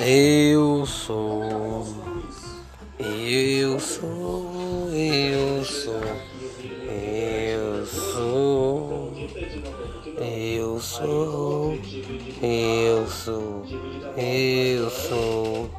Eu sou, eu sou, eu sou, eu sou, eu sou, eu sou, eu sou.